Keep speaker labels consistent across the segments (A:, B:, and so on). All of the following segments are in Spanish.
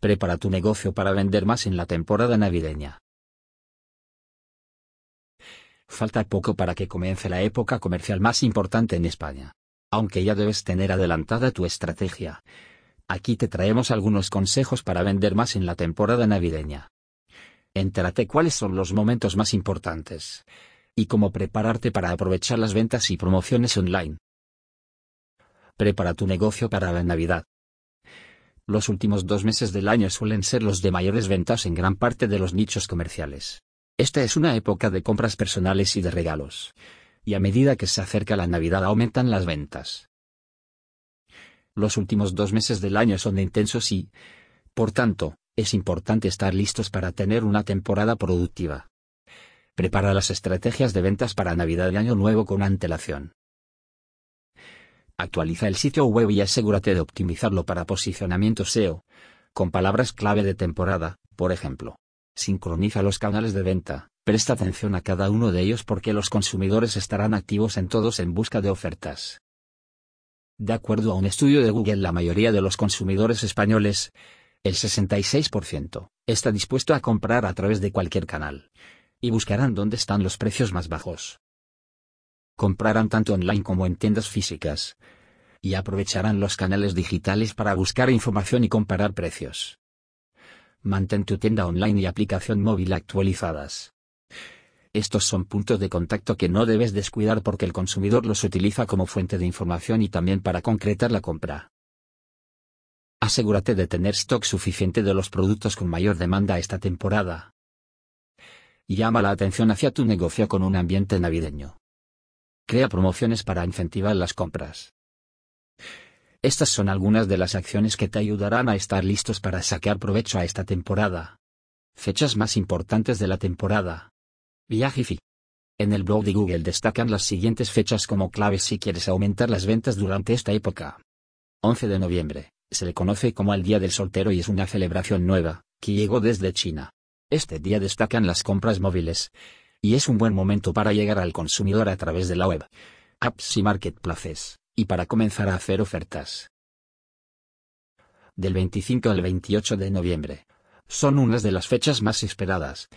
A: Prepara tu negocio para vender más en la temporada navideña. Falta poco para que comience la época comercial más importante en España. Aunque ya debes tener adelantada tu estrategia. Aquí te traemos algunos consejos para vender más en la temporada navideña. Entérate cuáles son los momentos más importantes y cómo prepararte para aprovechar las ventas y promociones online. Prepara tu negocio para la Navidad. Los últimos dos meses del año suelen ser los de mayores ventas en gran parte de los nichos comerciales. Esta es una época de compras personales y de regalos. Y a medida que se acerca la Navidad aumentan las ventas. Los últimos dos meses del año son intensos y, por tanto, es importante estar listos para tener una temporada productiva. Prepara las estrategias de ventas para Navidad y Año Nuevo con antelación. Actualiza el sitio web y asegúrate de optimizarlo para posicionamiento SEO, con palabras clave de temporada, por ejemplo. Sincroniza los canales de venta, presta atención a cada uno de ellos porque los consumidores estarán activos en todos en busca de ofertas. De acuerdo a un estudio de Google, la mayoría de los consumidores españoles, el 66%, está dispuesto a comprar a través de cualquier canal. Y buscarán dónde están los precios más bajos comprarán tanto online como en tiendas físicas. Y aprovecharán los canales digitales para buscar información y comparar precios. Mantén tu tienda online y aplicación móvil actualizadas. Estos son puntos de contacto que no debes descuidar porque el consumidor los utiliza como fuente de información y también para concretar la compra. Asegúrate de tener stock suficiente de los productos con mayor demanda esta temporada. Llama la atención hacia tu negocio con un ambiente navideño. Crea promociones para incentivar las compras. Estas son algunas de las acciones que te ayudarán a estar listos para sacar provecho a esta temporada. Fechas más importantes de la temporada. Viajifi. En el blog de Google destacan las siguientes fechas como claves si quieres aumentar las ventas durante esta época. 11 de noviembre, se le conoce como el Día del Soltero y es una celebración nueva, que llegó desde China. Este día destacan las compras móviles, y es un buen momento para llegar al consumidor a través de la web, apps y marketplaces, y para comenzar a hacer ofertas. Del 25 al 28 de noviembre. Son unas de las fechas más esperadas,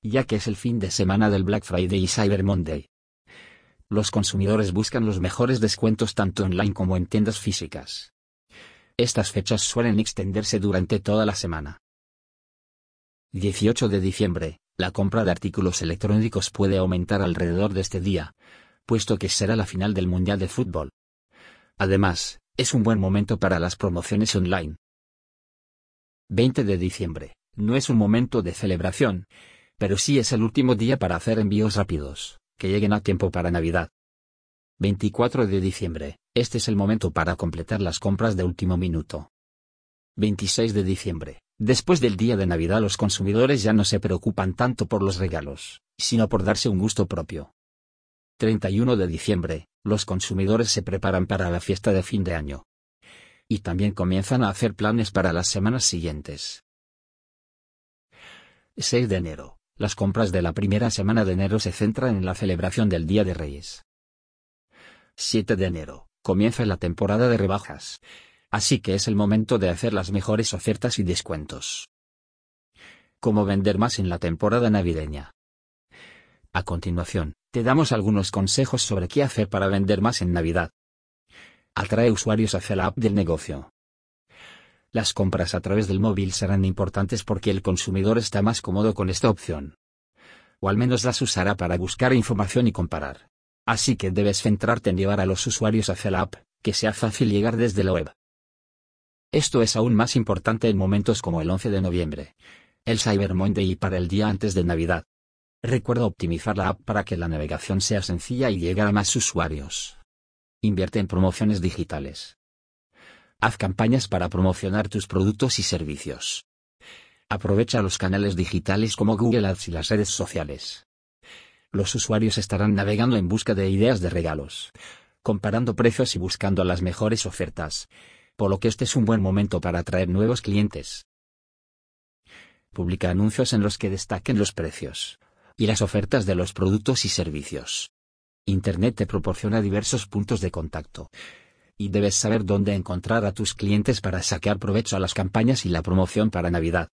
A: ya que es el fin de semana del Black Friday y Cyber Monday. Los consumidores buscan los mejores descuentos tanto online como en tiendas físicas. Estas fechas suelen extenderse durante toda la semana. 18 de diciembre, la compra de artículos electrónicos puede aumentar alrededor de este día, puesto que será la final del Mundial de Fútbol. Además, es un buen momento para las promociones online. 20 de diciembre, no es un momento de celebración, pero sí es el último día para hacer envíos rápidos, que lleguen a tiempo para Navidad. 24 de diciembre, este es el momento para completar las compras de último minuto. 26 de diciembre, Después del día de Navidad los consumidores ya no se preocupan tanto por los regalos, sino por darse un gusto propio. 31 de diciembre, los consumidores se preparan para la fiesta de fin de año. Y también comienzan a hacer planes para las semanas siguientes. 6 de enero, las compras de la primera semana de enero se centran en la celebración del Día de Reyes. 7 de enero, comienza la temporada de rebajas, así que es el momento de hacer las mejores ofertas y descuentos. ¿Cómo vender más en la temporada navideña? A continuación, te damos algunos consejos sobre qué hacer para vender más en Navidad. Atrae usuarios hacia la app del negocio. Las compras a través del móvil serán importantes porque el consumidor está más cómodo con esta opción. O al menos las usará para buscar información y comparar. Así que debes centrarte en llevar a los usuarios hacia la app, que sea fácil llegar desde la web. Esto es aún más importante en momentos como el 11 de noviembre, el Cyber Monday y para el día antes de Navidad. Recuerda optimizar la app para que la navegación sea sencilla y llegue a más usuarios. Invierte en promociones digitales. Haz campañas para promocionar tus productos y servicios. Aprovecha los canales digitales como Google Ads y las redes sociales. Los usuarios estarán navegando en busca de ideas de regalos, comparando precios y buscando las mejores ofertas por lo que este es un buen momento para atraer nuevos clientes. Publica anuncios en los que destaquen los precios y las ofertas de los productos y servicios. Internet te proporciona diversos puntos de contacto y debes saber dónde encontrar a tus clientes para sacar provecho a las campañas y la promoción para Navidad.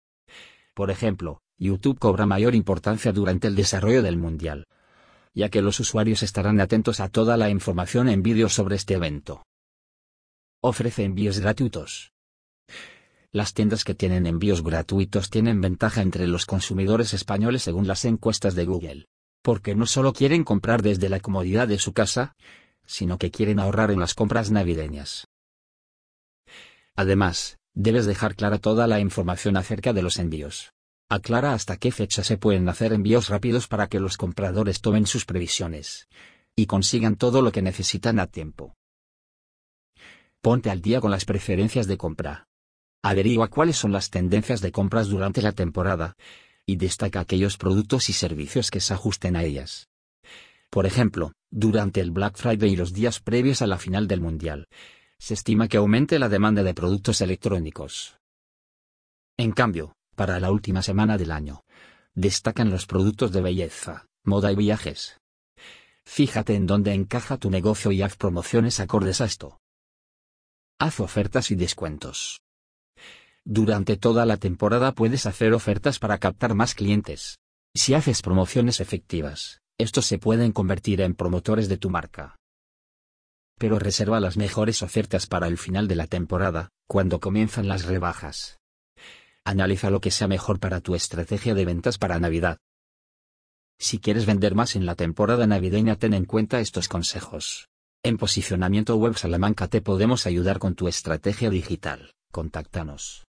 A: Por ejemplo, YouTube cobra mayor importancia durante el desarrollo del Mundial, ya que los usuarios estarán atentos a toda la información en vídeo sobre este evento. Ofrece envíos gratuitos. Las tiendas que tienen envíos gratuitos tienen ventaja entre los consumidores españoles según las encuestas de Google, porque no solo quieren comprar desde la comodidad de su casa, sino que quieren ahorrar en las compras navideñas. Además, debes dejar clara toda la información acerca de los envíos. Aclara hasta qué fecha se pueden hacer envíos rápidos para que los compradores tomen sus previsiones y consigan todo lo que necesitan a tiempo. Ponte al día con las preferencias de compra. Averigua cuáles son las tendencias de compras durante la temporada y destaca aquellos productos y servicios que se ajusten a ellas. Por ejemplo, durante el Black Friday y los días previos a la final del Mundial, se estima que aumente la demanda de productos electrónicos. En cambio, para la última semana del año, destacan los productos de belleza, moda y viajes. Fíjate en dónde encaja tu negocio y haz promociones acordes a esto. Haz ofertas y descuentos. Durante toda la temporada puedes hacer ofertas para captar más clientes. Si haces promociones efectivas, estos se pueden convertir en promotores de tu marca. Pero reserva las mejores ofertas para el final de la temporada, cuando comienzan las rebajas. Analiza lo que sea mejor para tu estrategia de ventas para Navidad. Si quieres vender más en la temporada navideña, ten en cuenta estos consejos. En Posicionamiento Web Salamanca te podemos ayudar con tu estrategia digital. Contáctanos.